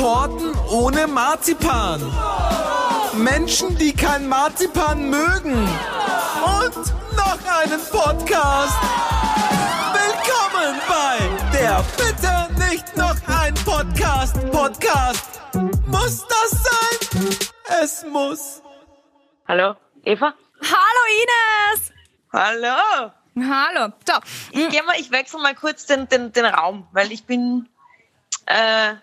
Torten ohne Marzipan. Menschen, die kein Marzipan mögen. Und noch einen Podcast. Willkommen bei der Bitte nicht noch ein Podcast. Podcast. Muss das sein? Es muss. Hallo, Eva? Hallo Ines! Hallo! Hallo. So, Ich, geh mal, ich wechsle mal kurz den, den, den Raum, weil ich bin, äh,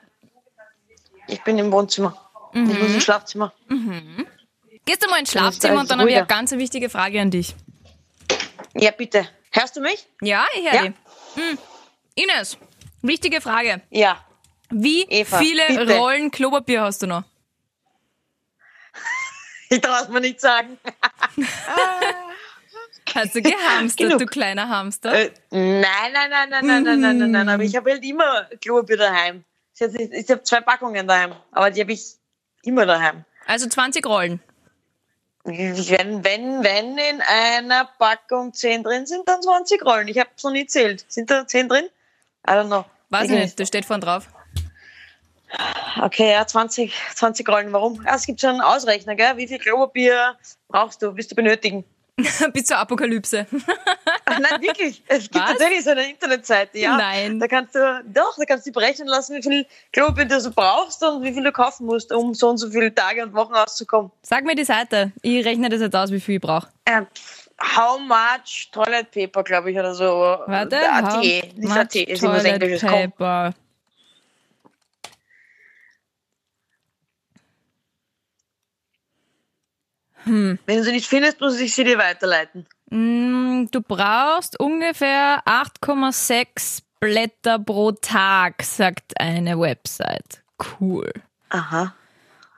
ich bin im Wohnzimmer. Ich muss ins Schlafzimmer. gehst du mal ins Schlafzimmer und dann habe ich eine ganz wichtige Frage an dich. Ja, bitte. Hörst du mich? Ja, ich höre Ja. dich. Hm. Ines, wichtige Frage. Ja. Wie Eva, viele bitte. Rollen Klopapier hast du noch? Ich traue es mir nicht sagen. Hast du gehamstert, Genug. du kleiner Hamster? Äh, nein, nein, nein, nein, nein, nein, nein, nein, nein, aber ich habe halt immer Klopapier daheim. Ich habe zwei Packungen daheim, aber die habe ich immer daheim. Also 20 Rollen. Wenn, wenn, wenn in einer Packung 10 drin sind, dann 20 Rollen. Ich habe es noch nie zählt. Sind da 10 drin? I don't know. Weiß ich Sicher nicht, das steht vorne drauf. Okay, ja, 20, 20 Rollen. Warum? Ja, es gibt schon einen Ausrechner, gell? Wie viel Klopapier brauchst du, willst du benötigen? Bis zur Apokalypse. Ach, Nein, wirklich. Es gibt Was? tatsächlich so eine Internetseite, ja. Nein. Da kannst du, doch, da kannst du berechnen lassen, wie viel Klopapier du so brauchst und wie viel du kaufen musst, um so und so viele Tage und Wochen auszukommen. Sag mir die Seite. Ich rechne das jetzt aus, wie viel ich brauche. Äh, how much toilet paper, glaube ich, oder so. Warte. Der AT, how nicht much AT, ist immer was toilet Englisches. Paper. Wenn du sie nicht findest, muss ich sie dir weiterleiten. Mm, Du brauchst ungefähr 8,6 Blätter pro Tag, sagt eine Website. Cool. Aha.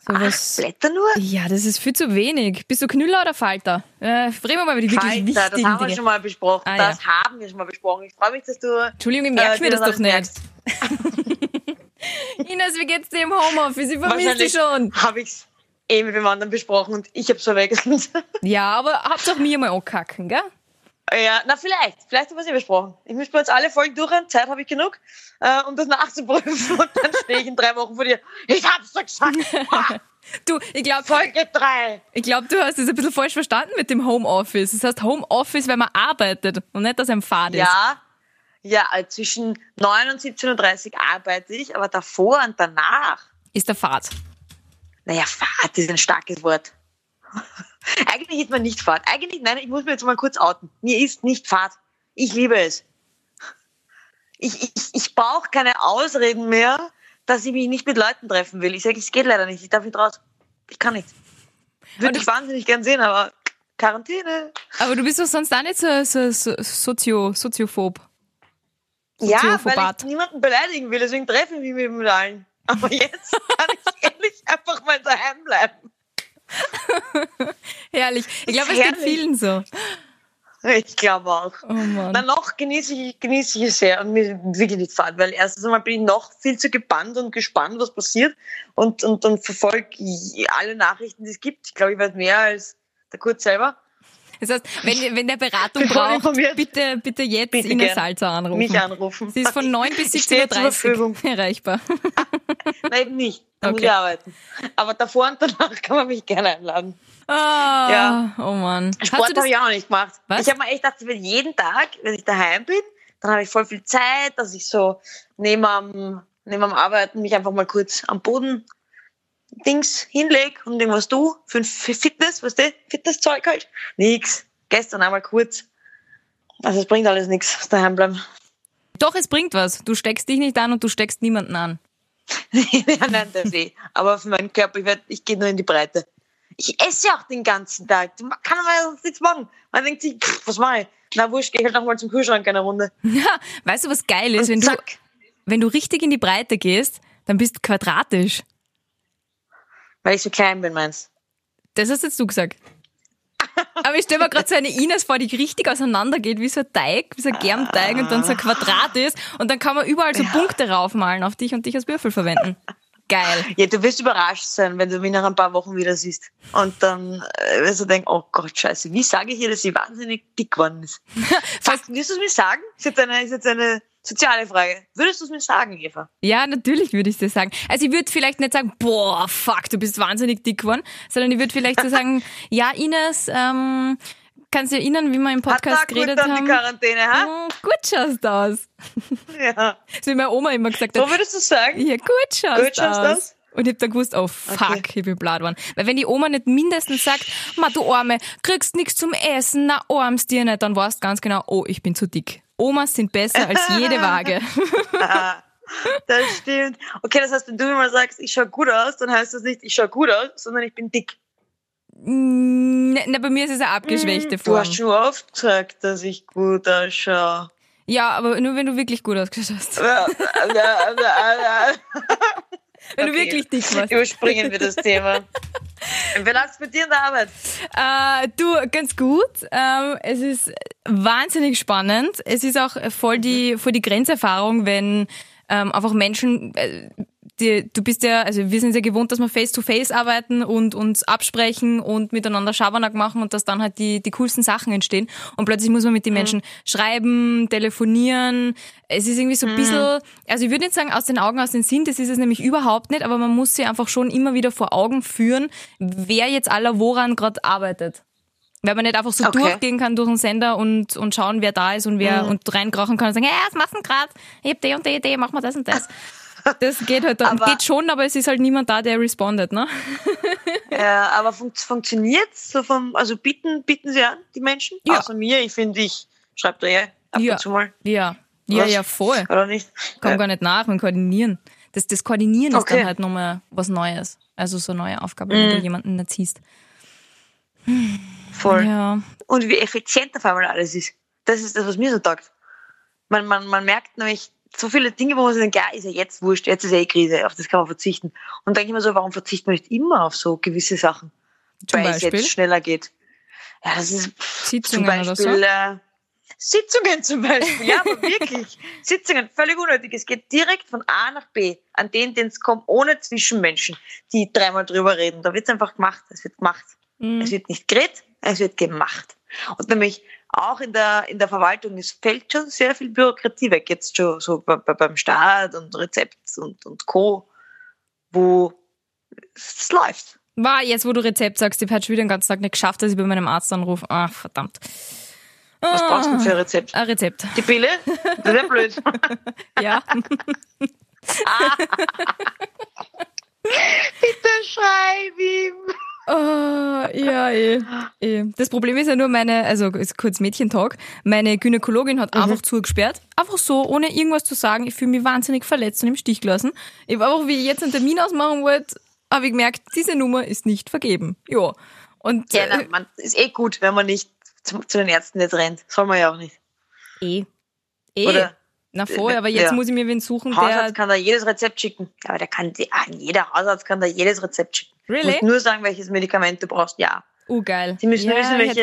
So Acht was, Blätter nur? ja, das ist viel zu wenig. Bist du Knüller oder Falter? Äh, reden wir mal über die wirklich Falter, wichtigen das haben wir Dinge. schon mal besprochen. Ah, das ja. haben wir schon mal besprochen. Ich freue mich, dass du. Entschuldigung, ich merke äh, mir dir das doch nicht. Ines, wie geht's dir im Homeoffice? Ich vermisse dich schon. habe ich es eh mit dem anderen besprochen und ich habe es verwechselt. Ja, aber habt doch mir mal ankacken, gell? ja, na vielleicht. Vielleicht haben wir es eh besprochen. Ich muss bei uns alle Folgen durchrennen. Zeit habe ich genug, äh, um das nachzuprüfen. Und dann stehe ich in drei Wochen vor dir. Ich hab's doch gesagt. Du, ich glaube, Folge drei. ich glaub, du hast es ein bisschen falsch verstanden mit dem Homeoffice. Das heißt Homeoffice, wenn man arbeitet und nicht, dass einem Fahrt ist. Ja, ja, äh, zwischen 9 und 17.30 Uhr arbeite ich, aber davor und danach, Ist der Fahrt. Naja, Fahrt ist ein starkes Wort. Eigentlich ist man nicht Fahrt. Eigentlich, nein, ich muss mir jetzt mal kurz outen. Mir ist nicht Fahrt. Ich liebe es. Ich, ich, ich brauche keine Ausreden mehr, dass ich mich nicht mit Leuten treffen will. Ich sage, es geht leider nicht. Ich darf nicht raus. Ich kann nicht. Würde ich wahnsinnig gern sehen, aber Quarantäne. Aber du bist doch sonst auch nicht so, so, so Sozio, soziophob. Ja, weil ich niemanden beleidigen will, deswegen treffe ich mich mit allen. Aber jetzt einfach mal daheim bleiben. Herrlich. Ich glaube, es geht vielen so. Ich glaube auch. Oh Mann. Na, noch genieße ich, genieße ich es sehr und mir wirklich nicht fad, weil erstens einmal bin ich noch viel zu gebannt und gespannt, was passiert und, und, und verfolge alle Nachrichten, die es gibt. Ich glaube, ich werde mehr als der Kurt selber. Das heißt, wenn, wenn der Beratung braucht, bitte, bitte jetzt Bitte gern. Salzer anrufen. Mich anrufen. Sie ist von 9 bis Ich stehe zur 17.30 Verfügung. Uhr erreichbar. Nein, eben nicht. Da muss Okay. ich arbeiten. Aber davor und danach kann man mich gerne einladen. Ah, Ja. Oh Mann. Sport habe ich auch noch nicht gemacht. Was? Ich habe mir echt gedacht, wenn jeden Tag, wenn ich daheim bin, dann habe ich voll viel Zeit, dass ich so neben am, neben am Arbeiten mich einfach mal kurz am Boden Dings hinleg und irgendwas tu für, für Fitness, weißt du, Fitnesszeug halt. Nix. Gestern einmal kurz. Also es bringt alles nichts, daheim bleiben. Doch, es bringt was. Du steckst dich nicht an und du steckst niemanden an. ja, nein, das eh. Aber für meinen Körper, ich, werd, ich gehe nur in die Breite. Ich esse auch den ganzen Tag. Da Kann man sonst nichts machen. Man denkt sich, pff, was mache ich? Na wurscht, geh halt noch mal zum Kühlschrank eine Runde. Ja, weißt du, was geil ist? Und Wenn du, wenn du richtig in die Breite gehst, dann bist du quadratisch. Weil ich so klein bin, meinst Das hast jetzt du gesagt. Aber ich stelle mir gerade so eine Ines vor, die richtig auseinandergeht, wie so ein Teig, wie so ein Germteig und dann so ein Quadrat ist. Und dann kann man überall so Punkte raufmalen auf dich und dich als Würfel verwenden. Geil. Ja, du wirst überrascht sein, wenn du mich nach ein paar Wochen wieder siehst. Und dann äh, wirst du denken, oh Gott, scheiße, wie sage ich ihr, dass sie wahnsinnig dick geworden ist? Fast, wirst du es mir sagen? Ist jetzt eine, ist jetzt eine Soziale Frage. Würdest du es mir sagen, Eva? Ja, natürlich würde ich dir sagen. Also ich würde vielleicht nicht sagen, boah, fuck, du bist wahnsinnig dick geworden, sondern ich würde vielleicht so sagen, ja, Ines, ähm, kannst du dir erinnern, wie wir im Podcast Hat geredet haben? die Quarantäne, ha? Oh, gut schaust du aus. Ja. So wie meine Oma immer gesagt hat. So würdest du sagen? Ja, gut schaust Gut schaust aus. aus? Und ich hab dann gewusst, oh fuck, Okay. ich bin blatt worden. Weil wenn die Oma nicht mindestens sagt, ma du Arme, kriegst nichts zum Essen, na armst dir nicht, dann weißt ganz genau, oh, ich bin zu dick. Omas sind besser als jede Waage. Das stimmt. Okay, das heißt, wenn du mir mal sagst, ich schau gut aus, dann heißt das nicht, ich schau gut aus, sondern ich bin dick. Mm, Na, bei mir ist es eine abgeschwächte Du Form. hast schon oft gesagt, dass ich gut ausschaue. Ja, aber nur wenn du wirklich gut ausgeschaut hast. Wenn du Okay. wirklich dick warst. Überspringen wir das Thema. Wie läuft's mit dir in der Arbeit? Äh, du, ganz gut. Ähm, es ist wahnsinnig spannend. Es ist auch voll die, voll die Grenzerfahrung, wenn ähm, einfach Menschen, äh, die, du bist ja, also wir sind ja gewohnt, dass wir face-to-face arbeiten und uns absprechen und miteinander Schabernack machen und dass dann halt die, die coolsten Sachen entstehen. Und plötzlich muss man mit den Menschen schreiben, telefonieren. Es ist irgendwie so ein bisschen, also ich würde nicht sagen aus den Augen, aus den Sinn, das ist es nämlich überhaupt nicht, aber man muss sich einfach schon immer wieder vor Augen führen, wer jetzt aller woran gerade arbeitet. Weil man nicht einfach so Okay. durchgehen kann durch den Sender und, und schauen, wer da ist und wer und reinkrachen kann und sagen, ja, was machst du denn grad? Ich hab die und die Idee, mach mal das und das. Das geht halt dann, geht schon, aber es ist halt niemand da, der respondet, ne? Ja, aber fun funktioniert's so vom, also bieten, bieten sie an, die Menschen? Ja. Außer mir, ich finde, ich schreibe da ja ab Ja. und zu mal. Ja. Ja, Was? ja, voll. Oder nicht? Komm Ja. gar nicht nach mit Koordinieren. Das, das Koordinieren ist Okay. dann halt nochmal was Neues. Also so eine neue Aufgabe, wenn du jemanden erziehst. Voll. Ja. Und wie effizient auf einmal alles ist. Das ist das, was mir so taugt. Man, man, man merkt nämlich so viele Dinge, wo man sich denkt, ja, ist ja jetzt wurscht, jetzt ist eh Krise, auf das kann man verzichten. Und dann denke ich mir so, warum verzichtet man nicht immer auf so gewisse Sachen? Zum weil es Beispiel? jetzt schneller geht. Ja, das ist zum Sitzungen oder Beispiel so? äh, Sitzungen zum Beispiel. Ja, aber wirklich. Sitzungen, völlig unnötig. Es geht direkt von A nach B, an den, den es kommt, ohne Zwischenmenschen, die dreimal drüber reden. Da wird es einfach gemacht. Es wird gemacht. Mhm. Es wird nicht geredet, es wird gemacht. Und nämlich auch in der, in der Verwaltung, es fällt schon sehr viel Bürokratie weg, jetzt schon so bei, bei, beim Staat und Rezept und, und Co., wo es läuft. War jetzt, wo du Rezept sagst, ich habe schon wieder den ganzen Tag nicht geschafft, dass ich bei meinem Arzt anrufe. Ach, verdammt. Was brauchst du denn für ein Ah, Rezept? Ein Rezept. Die Pille? Das ist ja blöd. Ja. Bitte schreib ihm. Oh, ja, eh, eh. Das Problem ist ja nur meine, also kurz Mädchentalk, meine Gynäkologin hat einfach zugesperrt. Einfach so, ohne irgendwas zu sagen. Ich fühle mich wahnsinnig verletzt und im Stich gelassen. Ich habe einfach, wie ich jetzt einen Termin ausmachen wollte, habe ich gemerkt, diese Nummer ist nicht vergeben. Ja. Und Ja, äh, na, man, ist eh gut, wenn man nicht zu, zu den Ärzten jetzt rennt. Soll man ja auch nicht. eh. Eh. Oder Na voll, aber jetzt Ja. muss ich mir wen suchen, der. Hausarzt kann da jedes Rezept schicken. Ja, aber der kann, ah, jeder Hausarzt kann da jedes Rezept schicken. Really? Du musst nur sagen, welches Medikament du brauchst. Ja. Oh, geil. Sie müssen ja, wissen, welche,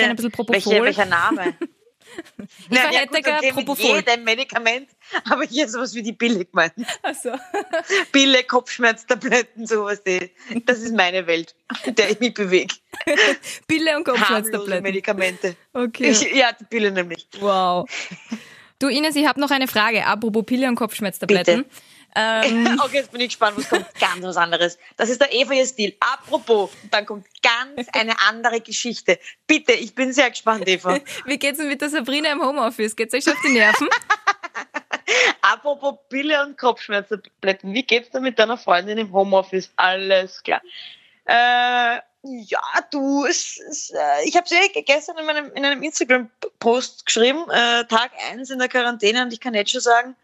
welche, welcher Name. Ich ja, hätte gut, okay, mit jedem Medikament, aber hier sowas wie die Pille gemeint. Also. Pille, Kopfschmerztabletten, sowas. Die, das ist meine Welt, in der ich mich bewege. Pille und Harmlose Kopfschmerztabletten. Medikamente. Okay. Ich, ja, die Pille nämlich. Wow. Du Ines, ich habe noch eine Frage. Apropos Pille und Kopfschmerztabletten. Bitte. Ähm, Okay, jetzt bin ich gespannt, was kommt ganz was anderes. Das ist der Eva ihr Stil. Apropos, dann kommt ganz eine andere Geschichte. Bitte, ich bin sehr gespannt, Eva. wie geht's denn mit der Sabrina im Homeoffice? Geht's euch schon auf die Nerven? Apropos Pille und Kopfschmerztabletten, wie geht's dir mit deiner Freundin im Homeoffice? Alles klar. Äh, ja, du, es, es, äh, ich habe eh gestern in, meinem, in einem Instagram-Post geschrieben, äh, Tag eins in der Quarantäne und ich kann jetzt schon sagen,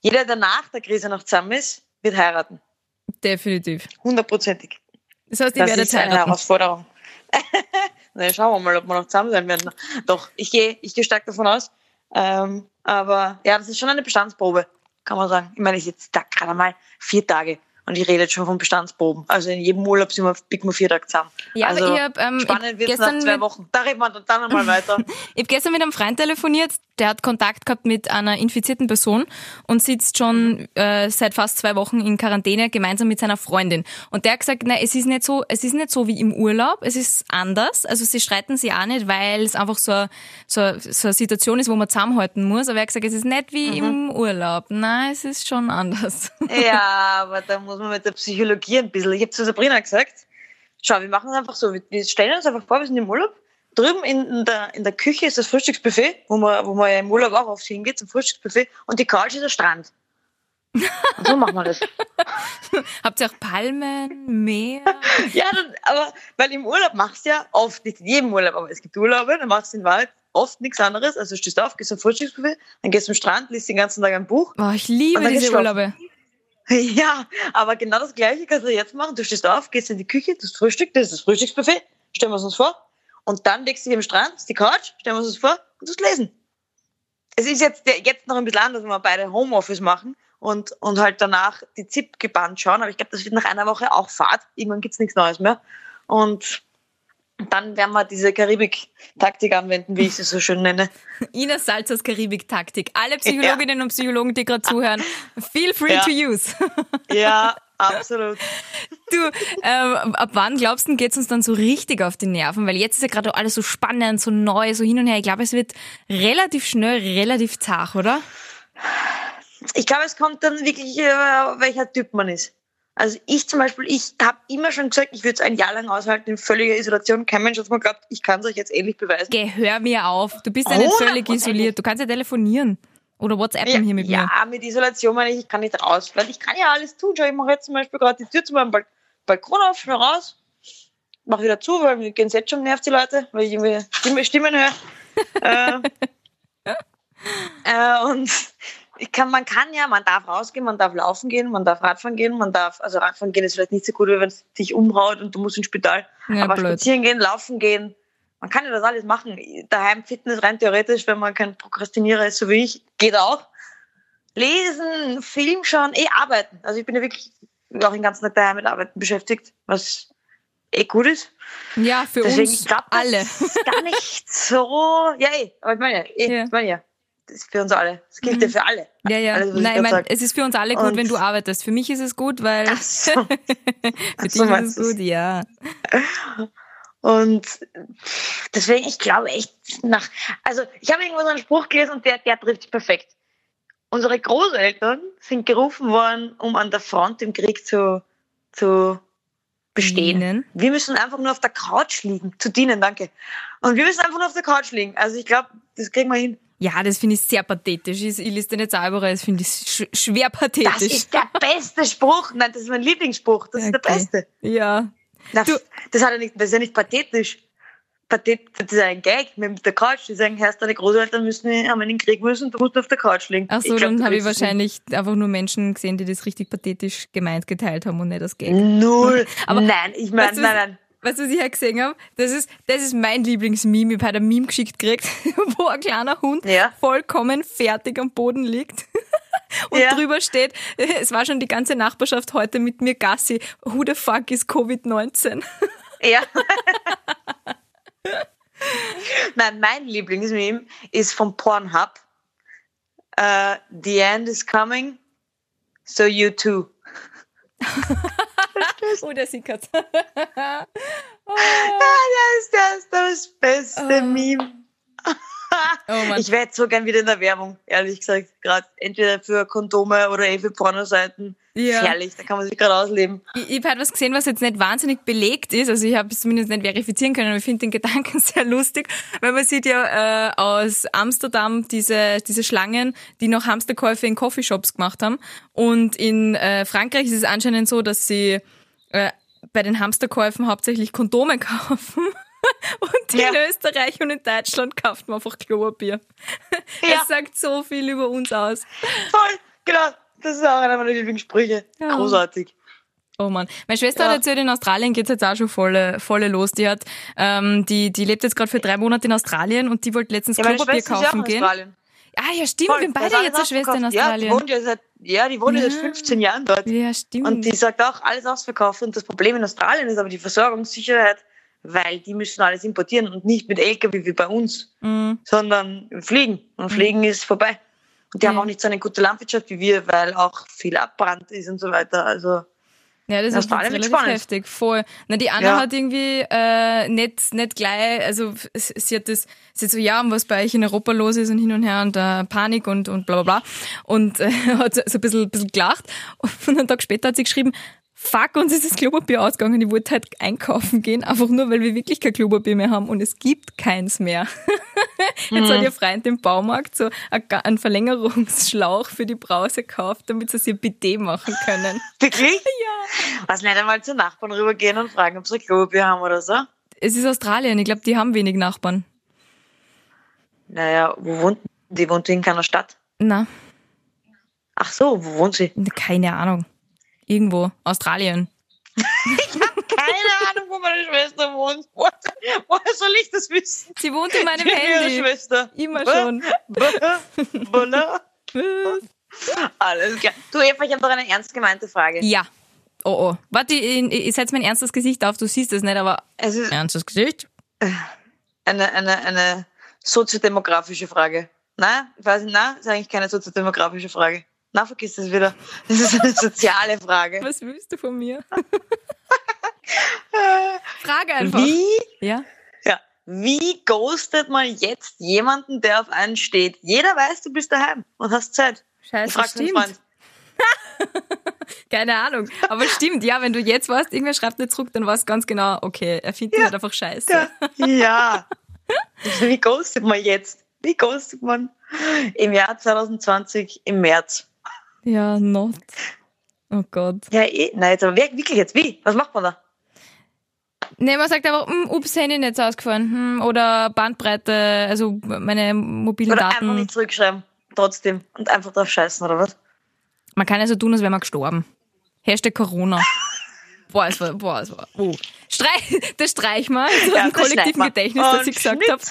jeder, der nach der Krise noch zusammen ist, wird heiraten. Definitiv. Hundertprozentig. Das heißt, ihr Das werdet ist eine heiraten. Herausforderung. Na, schauen wir mal, ob wir noch zusammen sein werden. Doch, ich gehe ich gehe stark davon aus. Ähm, aber ja, das ist schon eine Bestandsprobe, kann man sagen. Ich meine, ich jetzt da gerade mal vier Tage. Und ich rede jetzt schon von Bestandsproben. Also in jedem Urlaub sind wir, biegen wir vier Tage zusammen. Ja, also aber ich hab, ähm, spannend wird es nach zwei Wochen. Da reden wir dann einmal weiter. Ich habe gestern mit einem Freund telefoniert, der hat Kontakt gehabt mit einer infizierten Person und sitzt schon äh, seit fast zwei Wochen in Quarantäne gemeinsam mit seiner Freundin. Und der hat gesagt, na, es ist nicht so, es ist nicht so wie im Urlaub, es ist anders. Also sie streiten sich auch nicht, weil es einfach so, so, so eine Situation ist, wo man zusammenhalten muss. Aber er hat gesagt, es ist nicht wie im Urlaub. Nein, es ist schon anders. Ja, aber da muss man mit der Psychologie ein bisschen. Ich habe zu Sabrina gesagt, schau, wir machen es einfach so. Wir- stellen uns einfach vor, wir sind im Urlaub. Drüben in, der, in der Küche ist das Frühstücksbuffet, wo man, wo man ja im Urlaub auch oft hingeht, zum Frühstücksbuffet. Und die Couch ist der Strand. Und so machen wir das. Habt ihr auch Palmen, Meer? Ja, dann, aber weil im Urlaub machst du ja oft, nicht in jedem Urlaub, aber es gibt Urlaube, dann machst du in Wahrheit oft nichts anderes. Also stehst auf, gehst zum Frühstücksbuffet, dann gehst zum Strand, liest den ganzen Tag ein Buch. Oh, ich liebe diese geht's schlafen. Ja, aber genau das Gleiche kannst du jetzt machen. Du stehst auf, gehst in die Küche, das Frühstück, das ist das Frühstücksbuffet, stellen wir es uns vor. Und dann legst du dich am Strand, ist die Couch, stellen wir es uns vor und das lesen. Es ist jetzt, jetzt noch ein bisschen anders, wenn wir beide Homeoffice machen und, und halt danach die ZIP gebannt schauen. Aber ich glaube, das wird nach einer Woche auch Fahrt. Irgendwann gibt's nichts Neues mehr. Und dann werden wir diese Karibik-Taktik anwenden, wie ich sie so schön nenne. Ines Salzers Karibik-Taktik. Alle Psychologinnen und Psychologen, die gerade zuhören, feel free Ja. to use. Ja, absolut. Du, ähm, ab wann glaubst du, geht's uns dann so richtig auf die Nerven? Weil jetzt ist ja gerade alles so spannend, so neu, so hin und her. Ich glaube, es wird relativ schnell, relativ zart, oder? Ich glaube, es kommt dann wirklich, äh, welcher Typ man ist. Also ich zum Beispiel, ich habe immer schon gesagt, ich würde es ein Jahr lang aushalten in völliger Isolation. Kein Mensch hat mir geglaubt, ich kann es euch jetzt ähnlich beweisen. Geh, hör mir auf. Du bist ja nicht völlig Hundertprozentig. isoliert. Du kannst ja telefonieren. Oder WhatsAppen hier mit mir. ja, mit Isolation meine ich, ich kann nicht raus. Weil ich kann ja alles tun. Schau, ich mache jetzt zum Beispiel gerade die Tür zu meinem Bal Balkon auf, schnell raus, mach wieder zu, weil mir geht's jetzt schon nervt die Leute, weil ich irgendwie Stimme, Stimmen höre. äh, äh, und ich kann, man kann ja, man darf rausgehen, man darf laufen gehen, man darf Radfahren gehen, man darf, also Radfahren gehen ist vielleicht nicht so gut, wenn es dich umhaut und du musst ins Spital. Ja, aber blöd. spazieren gehen, laufen gehen, man kann ja das alles machen. Daheim Fitness rein theoretisch, wenn man kein Prokrastinierer ist, so wie ich, geht auch. Lesen, Film schauen, eh arbeiten. Also ich bin ja wirklich auch den ganzen Tag daheim mit Arbeiten beschäftigt, was eh gut ist. Ja, für Deswegen, uns das alle. ist gar nicht so, ja eh, aber ich meine ja, eh, Ja. ich meine ja, ist für uns alle. Das gilt ja für alle. Ja, ja. Alles, Nein, ich sag. es ist für uns alle gut, Und- wenn du arbeitest. Für mich ist es gut, weil Ach so. für Ach dich so ist es gut, ja. Und deswegen, ich glaube echt nach, also ich habe irgendwo so einen Spruch gelesen und der, der trifft perfekt. Unsere Großeltern sind gerufen worden, um an der Front im Krieg zu, zu bestehen. Dienen. Wir müssen einfach nur auf der Couch liegen, zu dienen, danke. Und wir müssen einfach nur auf der Couch liegen. Also ich glaube, das kriegen wir hin. Ja, das finde ich sehr pathetisch. Ich, lese den jetzt auch überall, das finde ich sch schwer Das pathetisch. ist der beste Spruch. Nein, das ist mein Lieblingsspruch. Das ist der Okay. beste. Ja. Das, Du- das, hat ja nicht, das ist ja nicht pathetisch. Pathet, das ist ein Gag mit der Couch. Die sagen, Herr, deine Großeltern müssen, haben in den Krieg müssen, du musst auf der Couch liegen. Ach so, glaub, dann habe ich wahrscheinlich einfach nur Menschen gesehen, die das richtig pathetisch gemeint geteilt haben und nicht das Gag. nicht. Null. Aber nein, ich meine, weißt du, nein, nein. Weißt du, was ich halt gesehen habe? Das ist, das ist mein Lieblingsmeme. Ich habe ein Meme geschickt gekriegt, wo ein kleiner Hund Ja. vollkommen fertig am Boden liegt. Und Ja. drüber steht, es war schon die ganze Nachbarschaft heute mit mir Gassi. Who the fuck is Covid-19? Ja. nein, mein Lieblingsmeme ist vom Pornhub. Äh, the end is coming, so you too. Oh, der sickert. Ah, das ist das, das beste Ah. Meme. Oh. Ich wäre jetzt so gern wieder in der Werbung, ehrlich gesagt. Gerade entweder für Kondome oder eh für Pornoseiten. Ja. Herrlich, da kann man sich gerade ausleben. Ich, ich habe halt was gesehen, was jetzt nicht wahnsinnig belegt ist. Also ich habe es zumindest nicht verifizieren können, aber ich finde den Gedanken sehr lustig, weil man sieht ja äh, aus Amsterdam diese, diese Schlangen, die noch Hamsterkäufe in Coffeeshops gemacht haben. Und in äh, Frankreich ist es anscheinend so, dass sie äh, bei den Hamsterkäufen hauptsächlich Kondome kaufen. Und in Ja. Österreich und in Deutschland kauft man einfach Klopapier. Ja. Es sagt so viel über uns aus. Voll, genau. Das ist auch einer meiner Lieblingssprüche. Ja. Großartig. Oh Mann. Meine Schwester Ja. hat erzählt, in Australien geht's jetzt auch schon volle, volle los. Die hat, ähm, die, die lebt jetzt gerade für drei Monate in Australien und die wollte letztens Ja, Klopapier kaufen gehen. Australien. Ah, ja, stimmt, Voll, wir haben beide jetzt eine Schwester in ausverkauft. Ja, die Australien. wohnt ja seit, ja, die wohnt. Ja. seit 15 Jahren dort. Ja, stimmt. Und die sagt auch, alles ausverkauft. Und das Problem in Australien ist aber die Versorgungssicherheit, weil die müssen alles importieren und nicht mit LKW wie bei uns, Mhm. sondern fliegen. Und fliegen ist vorbei. Und die haben Ja. auch nicht so eine gute Landwirtschaft wie wir, weil auch viel Abbrand ist und so weiter. Also, Ja, das In ist relativ spannend. heftig, voll. Na, die Anna Ja. hat irgendwie äh, nicht, nicht gleich, also sie hat das, sie hat so, ja, was bei euch in Europa los ist und hin und her und äh, Panik und, und bla bla bla. Und äh, hat so so ein bisschen, bisschen gelacht. Und einen Tag später hat sie geschrieben, fuck, uns ist das Klopapier ausgegangen. Ich wollte halt einkaufen gehen, einfach nur, weil wir wirklich kein Klopapier mehr haben und es gibt keins mehr. Jetzt Mhm. hat ihr Freund im Baumarkt so einen Verlängerungsschlauch für die Brause gekauft, damit sie sich ein Bidet machen können. wirklich? Ja. Was nicht einmal zu Nachbarn rübergehen und fragen, ob sie ein Klopapier haben oder so? Es ist Australien, ich glaube, die haben wenig Nachbarn. Naja, wo wohnt die? Wohnt die in keiner Stadt? Na, Ach so, wo wohnt sie? keine Ahnung. Irgendwo. Australien. Keine Ahnung, wo meine Schwester wohnt. Woher soll ich das wissen? Sie wohnt in meinem Ich Handy. Schwester. Immer schon. Voilà. Alles klar. Du, Eva, ich habe noch eine ernst gemeinte Frage. Ja. Oh oh. Warte, ich, ich setze mein ernstes Gesicht auf, du siehst es nicht, aber Es ist ernstes Gesicht? eine, eine, eine soziodemografische Frage. Nein, ich weiß nicht, nein, ist eigentlich keine soziodemografische Frage. Na, vergiss das wieder. Das ist eine soziale Frage. Was willst du von mir? Frage einfach. Wie, Ja. ja, wie ghostet man jetzt jemanden, der auf einen steht? Jeder weiß, du bist daheim und hast Zeit. Ich Scheiße, frag den stimmt. Freund. Keine Ahnung. Aber stimmt, ja, wenn du jetzt warst, irgendwer schreibt nicht zurück, dann weißt du ganz genau, okay, er findet dich halt einfach scheiße. Ja. ja. Wie ghostet man jetzt? Wie ghostet man im Jahr 2020 im März? Ja, not. Oh Gott. Ja, eh. Nein, jetzt aber wirklich jetzt. Wie? Was macht man da? Nee, man sagt aber, hm, ups, Handy nicht so ausgefahren. Hm, oder Bandbreite, also meine mobilen Oder einfach Daten. nicht zurückschreiben. Trotzdem. Und einfach drauf scheißen, oder was? Man kann ja so tun, als wäre man gestorben. Hashtag Corona. Boah, es war, boah, es war, oh. Streich, das streich mal, so Ja, im kollektiven. Gedächtnis, das Und ich gesagt habe.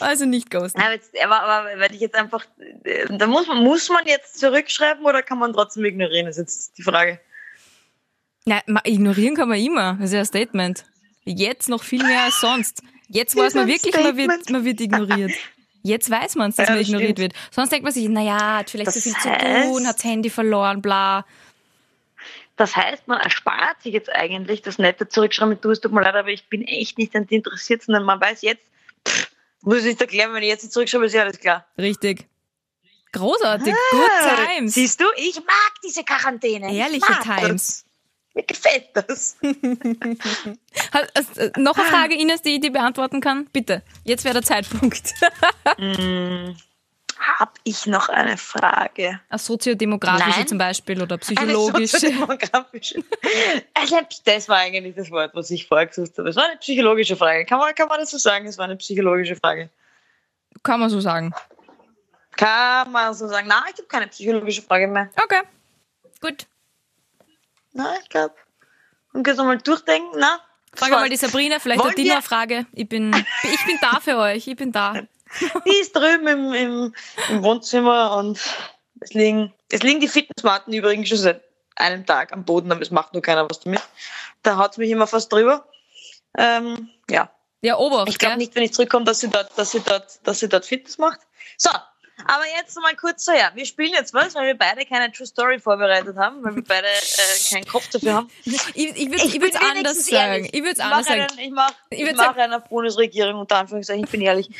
Also nicht ghosten. Aber, jetzt, aber, aber wenn ich jetzt einfach, äh, da muss man, muss man jetzt zurückschreiben oder kann man trotzdem ignorieren? Das ist jetzt die Frage. Nein, ignorieren kann man immer. Das ist ja ein Statement. Jetzt noch viel mehr als sonst. Jetzt weiß man wirklich, man wird, man wird ignoriert. Jetzt weiß man dass Ja, man ignoriert stimmt. wird. Sonst denkt man sich, naja, hat vielleicht Das so viel zu heißt- tun, hat das Handy verloren, bla. Das heißt, man erspart sich jetzt eigentlich das nette Zurückschreiben du, es tut mir leid, aber ich bin echt nicht an dir interessiert, sondern man weiß jetzt, muss ich nicht erklären, wenn ich jetzt nicht zurückschreibe, ist ja alles klar. Richtig. Großartig. Good times. Siehst du, ich mag diese Quarantäne. Ich Ehrliche Times. Das. Mir gefällt das. Äh, noch eine Frage, Ines, die ich dir beantworten kann? Bitte. Jetzt wäre der Zeitpunkt. Hab ich noch eine Frage? Eine soziodemografische Nein. zum Beispiel oder Eine psychologische. soziodemografische. Also, das war eigentlich das Wort, was ich vorher gesucht habe. Es war eine psychologische Frage. Kann man, kann man das so sagen? Es war eine psychologische Frage. Kann man so sagen. Kann man so sagen? Nein, ich habe keine psychologische Frage mehr. Okay. Gut. Nein, ich glaube. Und jetzt nochmal durchdenken. Na, Frage mal die Sabrina, vielleicht Wollen eine Frage. Ich bin, ich bin da für euch. Ich bin da. Die ist drüben im, im, im Wohnzimmer und es liegen, es liegen die Fitnessmatten übrigens schon seit einem Tag am Boden, aber es macht nur keiner was damit. Da haut mich immer fast drüber. Ähm, ja, Ja, Obacht, ich glaube nicht, wenn ich zurückkomme, dass sie dort, dass sie dort, dass sie dort Fitness macht. So, aber jetzt noch mal kurz so, ja, wir spielen jetzt was, weil wir beide keine True Story vorbereitet haben, weil wir beide äh, keinen Kopf dafür haben. Ich, ich würde es anders sagen. ehrlich. Ich würde es anders mache sagen. einen, ich mach, Ich ich mach sagen- einer Bundesregierung unter Anführungszeichen, ich bin ehrlich.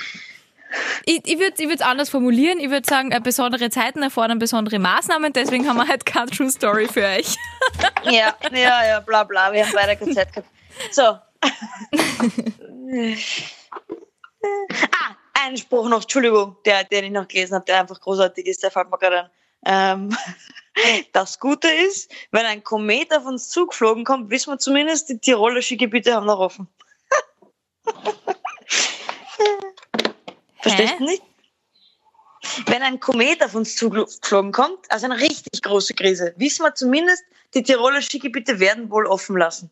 Ich, ich würde es anders formulieren. Ich würde sagen, äh, besondere Zeiten erfordern besondere Maßnahmen. Deswegen haben wir halt keine True Story für euch. Ja, ja, ja, bla bla, wir haben beide keine Zeit gehabt. So. ah, ein Spruch noch, Entschuldigung, der, den ich noch gelesen habe, der einfach großartig ist, der fällt mir gerade ein. Ähm, das Gute ist, wenn ein Komet auf uns zugeflogen kommt, wissen wir zumindest, die Tiroler Skigebiete haben noch offen. Verstehst du nicht? Wenn ein Komet auf uns zugeflogen kommt, also eine richtig große Krise, wissen wir zumindest, die Tiroler Skigebiete werden wohl offen lassen.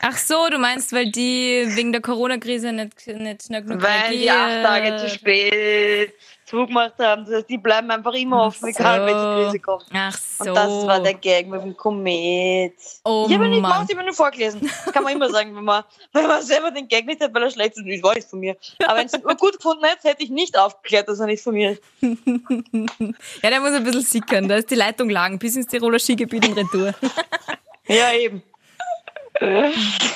Ach so, du meinst, weil die wegen der Corona-Krise nicht, nicht schnell genug Weil die acht Tage zu spät zugemacht haben. Das heißt, die bleiben einfach immer offen, egal welche Krise kommt. Ach so. Und das war der Gag mit dem Komet. Oh ich habe nicht gemacht, ich habe nur vorgelesen. Das kann man immer sagen, wenn man, wenn man selber den Gag nicht hat, weil er schlecht ist. Ich weiß von mir. Aber wenn es ihn gut gefunden hätte, hätte ich nicht aufgeklärt, dass er nicht von mir ist. Ja, der muss ein bisschen sickern. Da ist die Leitung lang bis ins Tiroler Skigebiet und retour. Ja, eben.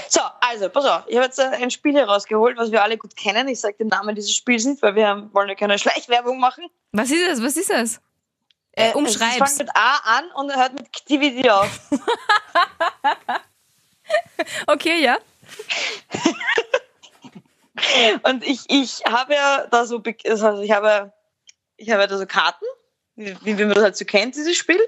So, also, pass auf. Ich habe jetzt ein Spiel herausgeholt, was wir alle gut kennen. Ich sage den Namen dieses Spiels nicht, weil wir wollen ja keine Schleichwerbung machen. Was ist das? Was ist das? Äh, Äh, umschreib's. Es fängt mit A an und hört mit Activity auf. Okay, ja. Und ich, ich habe ja da so, also ich habe, ich habe ja da so Karten, wie, wie man das halt so kennt, dieses Spiel.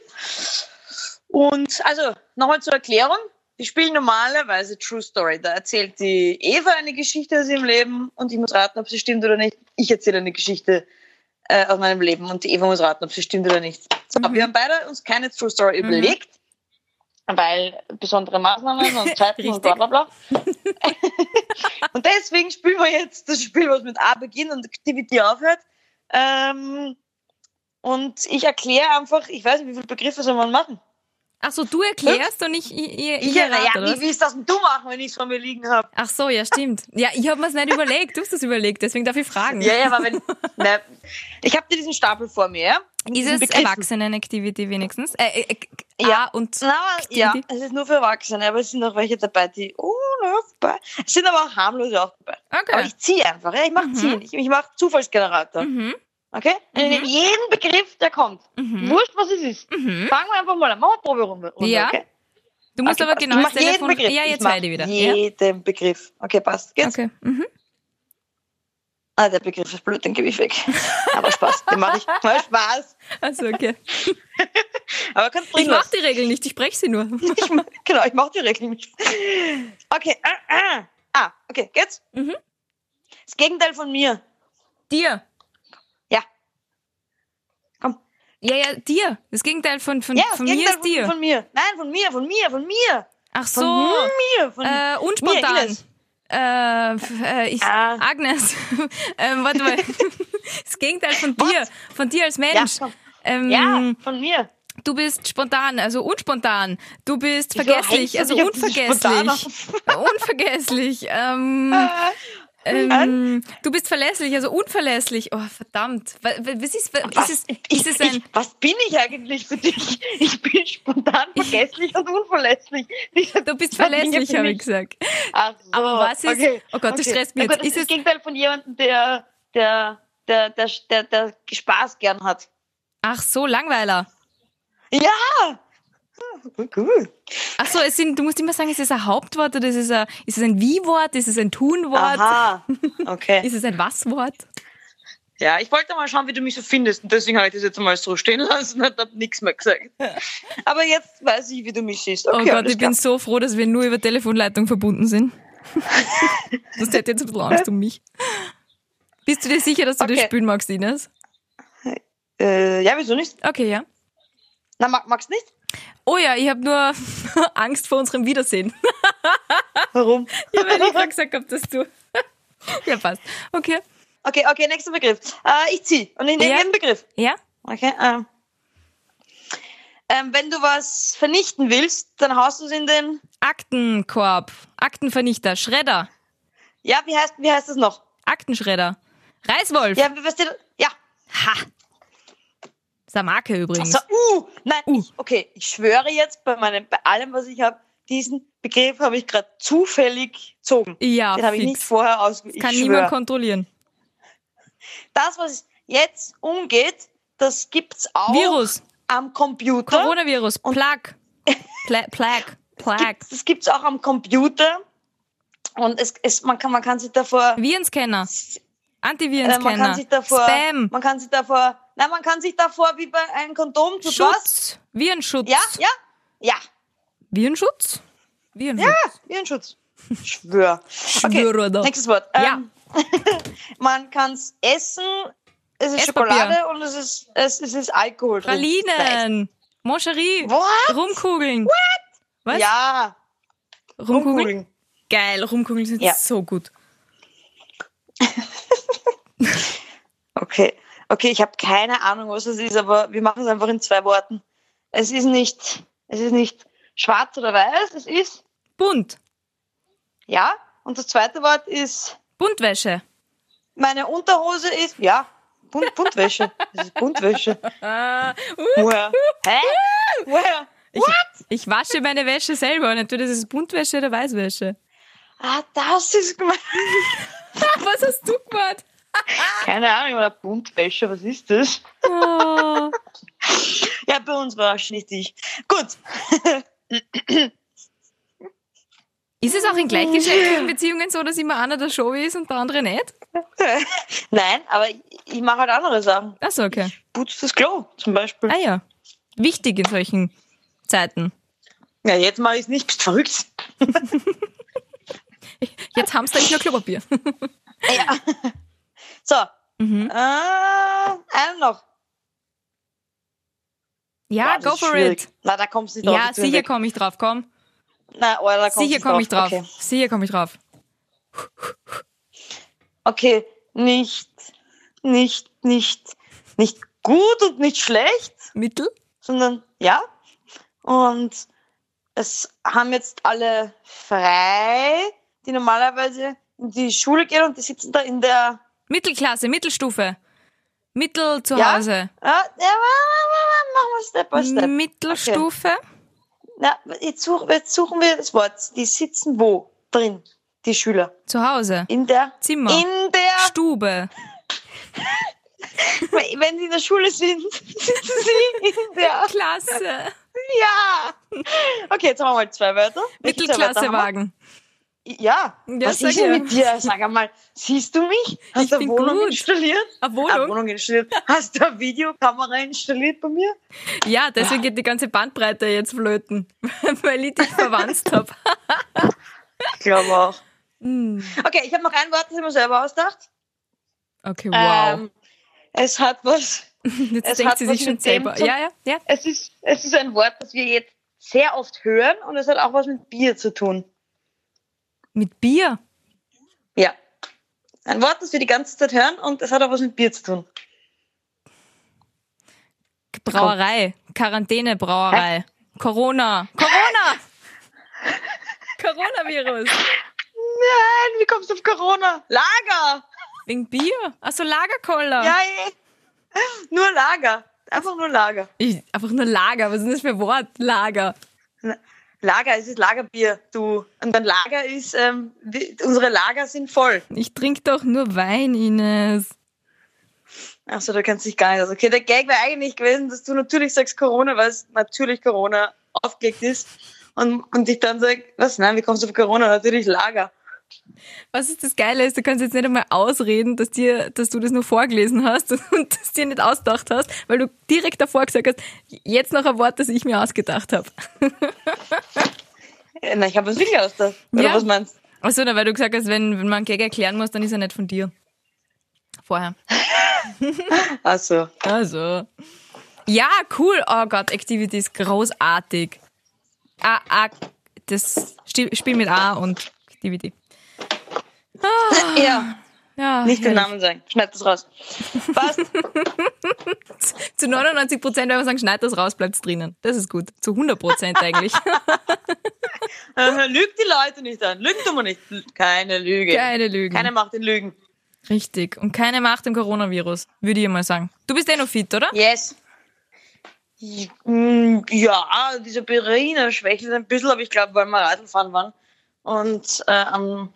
Und also, nochmal zur Erklärung. Die spielen normalerweise True Story. Da erzählt die Eva eine Geschichte aus ihrem Leben und ich muss raten, ob sie stimmt oder nicht. Ich erzähle eine Geschichte äh, aus meinem Leben und die Eva muss raten, ob sie stimmt oder nicht. So, wir haben beide uns keine True Story überlegt, weil besondere Maßnahmen und Zeiten und bla bla bla. und deswegen spielen wir jetzt das Spiel, was mit A beginnt und Activity aufhört. Ähm, und ich erkläre einfach, ich weiß nicht, wie viele Begriffe soll man machen? Ach so, du erklärst und ich, ich, ich, Ich, errate, ja, oder wie willst das denn du machen, wenn ich es vor mir liegen habe? Ach so, ja, stimmt. Ja, ich habe mir's nicht überlegt. Du hast es überlegt, deswegen darf ich fragen. Ja, ja, aber wenn. ne, ich habe dir diesen Stapel vor mir, ja? Ist es. Erwachsenen-Activity wenigstens? Äh, äh, Ja. A und Na, ja, es ist nur für Erwachsene, aber es sind auch welche dabei, die, oh, na, vorbei. Es sind aber auch harmlose auch dabei. Aber Okay. ich ziehe einfach, ja, ich mache ziehen. Ich, ich mache Zufallsgenerator. Mhm. Okay? Ich nehme jeden Begriff, der kommt. Mhm. Wurscht, was es ist. Mhm. Fangen wir einfach mal an. Machen wir Proberunde. Runde, Ja. Okay? Du musst okay, aber genau ich das Telefon. Begriff. Ja, Ich jetzt beide wieder. Ja? Jeden Begriff. Okay, passt. Geht's? Okay. Mhm. Ah, der Begriff ist blöd, den gebe ich weg. Aber Spaß, den mache ich. Mal Spaß. Also okay. Aber kannst Ich drin mach lassen. die Regeln nicht, ich spreche sie nur. Ich genau, ich mache die Regeln nicht. Okay. äh, äh. Ah, okay, geht's? Mhm. Das Gegenteil von mir. Dir. Ja. Komm. Ja, ja, dir. Das Gegenteil von, von, Ja, von mir Gegenteil ist dir. Von, von mir. Nein, von mir, von mir, von mir. Ach Von so. mir. Von Äh, mir, unspontan. Ines. Äh, äh, ich, Ah. Agnes, ähm, warte mal. Das Gegenteil von dir, von dir als Ja, Mensch. komm. ähm, ja, von mir. Du bist spontan, also unspontan. Du bist vergesslich, also unvergesslich. unvergesslich. Ähm, Ah. Ähm, du bist verlässlich, also unverlässlich. Oh, verdammt. Wa- wa- Was ist, wa- Was, ist es, ich, ist es ich, ein, was bin ich eigentlich für dich? Ich bin spontan, vergesslich und unverlässlich. Diese du bist verlässlich, habe ich gesagt. Ach so, Aber was ist- Okay. oh Gott, das okay. stresst mich jetzt. Ist das ist das Gegenteil von jemandem, der, der, der, der, der, der Spaß gern hat. Ach so, Langweiler. Ja! Gut, gut. Ach so, es sind, du musst immer sagen, ist es ein Hauptwort oder ist es ein, ist es ein Wie-Wort, ist es ein Tun-Wort, Aha. Okay. ist es ein Was-Wort? Ja, ich wollte mal schauen, wie du mich so findest. Und deswegen habe ich das jetzt mal so stehen lassen und habe nichts mehr gesagt. Aber jetzt weiß ich, wie du mich siehst. Okay, oh Gott, ich bin so froh, dass wir nur über Telefonleitung verbunden sind. das hätte jetzt ein bisschen Angst um mich. Bist du dir sicher, dass du das Okay. spielen magst, Ines? Äh, ja, wieso nicht? Okay, ja. Na, mag, magst nicht? Oh ja, ich habe nur Angst vor unserem Wiedersehen. Warum? Ja, weil ich gerade gesagt habe, dass du... ja, passt. Okay. Okay, okay, nächster Begriff. Äh, ich zieh und ich nehme Ja. jeden Begriff. Ja? Okay. Ähm, ähm, wenn du was vernichten willst, dann haust du es in den. Aktenkorb, Aktenvernichter, Schredder, Ja, wie heißt, wie heißt das noch? Aktenschredder, Reißwolf. Ja, weißt du? Ja. Ha! Marke übrigens. So, uh, nein, Ich, okay, ich schwöre jetzt bei meinem, bei allem, was ich habe, diesen Begriff habe ich gerade zufällig gezogen. Ja, Den habe ich nicht vorher ausgewählt. Kann ich niemand kontrollieren. Das, was jetzt umgeht, das gibt's auch Virus, am Computer. Coronavirus, Plague, Pla Plague, Plague, Das gibt's auch am Computer. Und es, es, man, kann, man kann sich davor Virenscanner, Äh, man Antivirenscanner, kann sich davor, Spam, man kann sich davor, nein, man kann sich davor wie bei einem Kondom tut was? Schutz, Virenschutz. Ja, ja, ja, Virenschutz? Virenschutz. ja, Virenschutz. Ich schwör. Okay, Schwöre da. nächstes Wort. Ja. Ähm, man kann's essen, es ist Esspapier. Schokolade und es ist, es, es ist Alkohol drin. Pralinen, Moncherie, What? Rumkugeln. What? Was? Ja, Rumkugeln? Rumkugeln. Geil, Rumkugeln sind Ja. so gut. Okay. Okay, ich habe keine Ahnung, was es ist, aber wir machen es einfach in zwei Worten. Es ist nicht, es ist nicht schwarz oder weiß, es ist, Bunt. ja. Und das zweite Wort ist, Buntwäsche. meine Unterhose ist, ja, Bunt, Buntwäsche. Das ist Buntwäsche. Ah, uh, Woher? Hä? Woher? ich, ich wasche meine Wäsche selber und entweder ist es Buntwäsche oder Weißwäsche. Ah, das ist gemein. Was hast du gemacht? Keine Ahnung, oder Buntwäsche, was ist das? Oh. Ja, bei uns war es nicht ich. Gut. Ist es auch in gleichgeschlechtlichen Beziehungen so, dass immer einer der Show ist und der andere nicht? Nein, aber ich, ich mache halt andere Sachen. Achso, okay. Putz das Klo zum Beispiel. Ah ja. Wichtig in solchen Zeiten. Ja, jetzt mache ich es nicht. Bist verrückt. Jetzt hamster ich nur Klopapier. Ja. So. Mhm. Äh, einen noch. Ja, Boah, go for schwierig. it. Na, da kommst du nicht drauf. Ja, sicher komme ich drauf, komm. Na, oder da kommst Sicher komme ich drauf. Okay. Sicher komme ich drauf. okay, nicht, nicht, nicht, nicht gut und nicht schlecht, Mittel? sondern ja. Und es haben jetzt alle frei, die normalerweise in die Schule gehen und die sitzen da in der Mittelklasse, Mittelstufe. Mittel zu Ja? Hause. Ja, ja, machen wir Step by Step. Mittelstufe. Na, jetzt, such, jetzt suchen wir das Wort. Die sitzen wo drin, die Schüler? Zu Hause. In der Zimmer. In der, Stube. wenn sie in der Schule sind, sitzen sie in der, Klasse. ja. Okay, jetzt haben wir mal zwei Wörter. Mittelklassewagen. Ja. Ja, Was ist denn ja. mit dir? Sag einmal, siehst du mich? Hast Ich du eine Wohnung gut. installiert? Eine Ah, Wohnung? Wohnung installiert. Hast du eine Videokamera installiert bei mir? Ja, deswegen geht die ganze Bandbreite jetzt flöten, weil ich dich verwandt habe. Ich glaube auch. Hm. Okay, ich habe noch ein Wort, das ich mir selber ausgedacht. Okay, wow. Ähm, es hat was Jetzt es denkt sie sich schon selber. zu- Ja, ja, ja. Es ist, es ist ein Wort, das wir jetzt sehr oft hören und es hat auch was mit Bier zu tun. Mit Bier. Ja. Ein Wort, das wir die ganze Zeit hören und es hat auch was mit Bier zu tun. Brauerei. Quarantäne-Brauerei. Corona. Corona! Coronavirus. Nein, wie kommst du auf Corona? Lager! Wegen Bier? Achso, Lagerkoller. Ja, eh. Nur Lager. Einfach nur Lager. Ich, einfach nur Lager. Was ist denn das für ein Wort? Lager. Lager, es ist Lagerbier, du. Und ein Lager ist, ähm, unsere Lager sind voll. Ich trinke doch nur Wein, Ines. Achso, du kennst dich gar nicht aus. Okay, der Gag wäre eigentlich gewesen, dass du natürlich sagst Corona, weil es natürlich Corona aufgelegt ist. Und, und ich dann sag, was, nein, wie kommst du auf Corona? Natürlich Lager. Was ist das Geile ist, du kannst jetzt nicht einmal ausreden, dass dir, dass du das nur vorgelesen hast und das dir nicht ausgedacht hast, weil du direkt davor gesagt hast, jetzt noch ein Wort, das ich mir ausgedacht habe. Nein, ich habe das wirklich ausgedacht. Oder Ja. was meinst du? Achso, na, weil du gesagt hast, wenn, wenn man Gag erklären muss, dann ist er nicht von dir. Vorher. Achso. Also. Ja, cool. Oh Gott, Activity ist großartig. A, A, das Spiel mit A und Activity. Ja, Ja, nicht den. Namen sagen. Schneid das raus. Passt. Zu 99 Prozent, wenn wir sagen, schneid das raus, bleibt's drinnen. Das ist gut. Zu 100 Prozent eigentlich. Äh, Lügt die Leute nicht an. Tun wir nicht. Keine Lüge. Keine Lügen. Keine macht den Lügen. Richtig. Und keine Macht im Coronavirus, würde ich mal sagen. Du bist eh noch fit, oder? Yes. Mm, Ja, dieser Berliner schwächelt ein bisschen, aber ich glaube, weil wir Radlfahren waren. Und äh, am,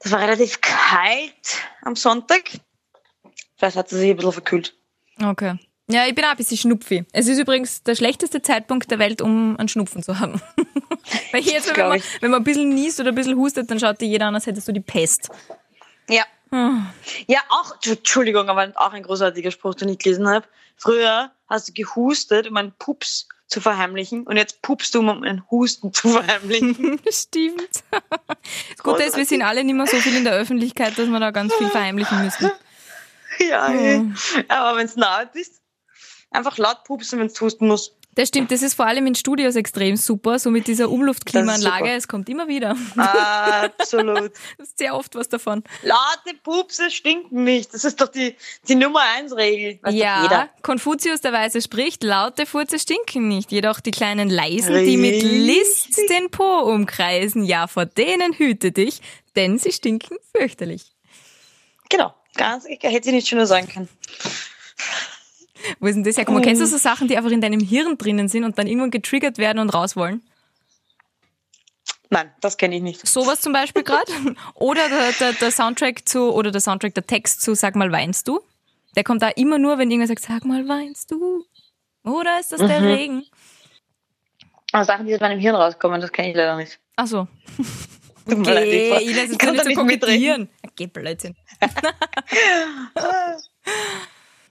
das war relativ kalt am Sonntag. Vielleicht hat sie sich ein bisschen verkühlt. Okay. Ja, ich bin auch ein bisschen schnupfi. Es ist übrigens der schlechteste Zeitpunkt der Welt, um einen Schnupfen zu haben. Weil jetzt, wenn man, wenn man ein bisschen niest oder ein bisschen hustet, dann schaut dir jeder an, als hättest du die Pest. Ja. Ah. Ja, auch, Entschuldigung, aber auch ein großartiger Spruch, den ich gelesen habe. Früher hast du gehustet, um einen Pups zu verheimlichen und jetzt pupst du, um einen Husten zu verheimlichen. Stimmt. Das Gute ist, wir sind alle nicht mehr so viel in der Öffentlichkeit, dass wir da ganz viel verheimlichen müssen. ja, eh. aber wenn es nahe ist, einfach laut pupsen, wenn du husten musst. Das stimmt, das ist vor allem in Studios extrem super, so mit dieser Umluftklimaanlage. Es kommt immer wieder. Absolut. Das ist sehr oft was davon. Laute Pupse stinken nicht. Das ist doch die, die Nummer eins Regel. Ja. Konfuzius der Weise spricht, laute Furze stinken nicht, jedoch die kleinen Leisen, die mit List Richtig. den Po umkreisen, ja, vor denen hüte dich, denn sie stinken fürchterlich. Genau. Ganz, ich hätte sie nicht schöner sagen können. Wo ist denn das hergekommen? Kennst du so Sachen, die einfach in deinem Hirn drinnen sind und dann irgendwann getriggert werden und raus wollen? Nein, das kenne ich nicht. Sowas zum Beispiel gerade. Oder der, der, der Soundtrack zu, oder der Soundtrack, der Text zu Sag mal, weinst du? Der kommt da immer nur, wenn irgendwer sagt, sag mal, weinst du? Oder ist das der Regen? Aber Sachen, die aus meinem Hirn rauskommen, das kenne ich leider nicht. Ach so. Tut mir leid, Okay, ich, Ines, ich jetzt kann nicht da so nicht kokettieren. Okay, Blödsinn.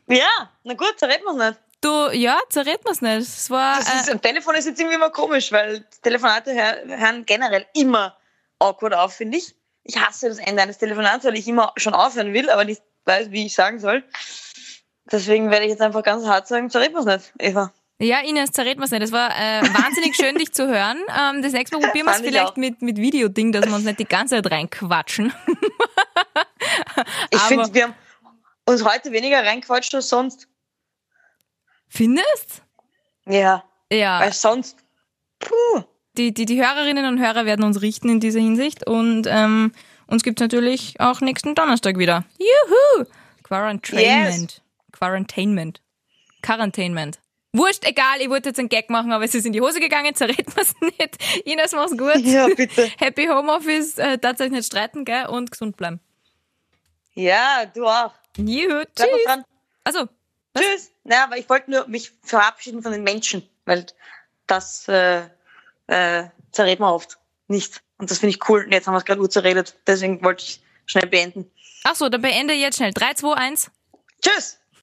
Ja, na gut, zerreden wir es nicht. Du, ja, zerrät mir's nicht. Es war, Das ist, äh, am Telefon ist jetzt irgendwie immer komisch, weil Telefonate hör- hören generell immer awkward auf, finde ich. Ich hasse das Ende eines Telefonats, weil ich immer schon aufhören will, aber nicht weiß, wie ich sagen soll. Deswegen werde ich jetzt einfach ganz hart sagen, zerreden wir es nicht, Eva. ja, Ines, zerrät mir's nicht. Es war äh, wahnsinnig schön, dich zu hören. Ähm, das nächste Mal probieren wir es vielleicht auch. mit, mit Videoding, dass wir uns nicht die ganze Zeit reinquatschen. Ich finde, wir haben uns heute weniger reinquatscht als sonst. Findest? Ja, Ja. weil sonst, puh, die, die, die Hörerinnen und Hörer werden uns richten in dieser Hinsicht und ähm, uns gibt's natürlich auch nächsten Donnerstag wieder. Juhu! Quarantainment. Quarantainment. Quarantainment. Wurscht, egal, ich wollte jetzt einen Gag machen, aber es ist in die Hose gegangen, zerrät mir's nicht. Ines, mach's gut. ja, bitte. Happy Homeoffice, äh, tatsächlich nicht streiten, gell, und gesund bleiben. Ja, du auch. Juhu, tschüss. dran. Also, Tschüss. Naja, aber ich wollte nur mich verabschieden von den Menschen, weil das äh, äh, zerreden wir oft nicht. Und das finde ich cool. Und jetzt haben wir es gerade zerredet. Deswegen wollte ich schnell beenden. ach so, dann beende jetzt schnell. 3, 2, 1. Tschüss.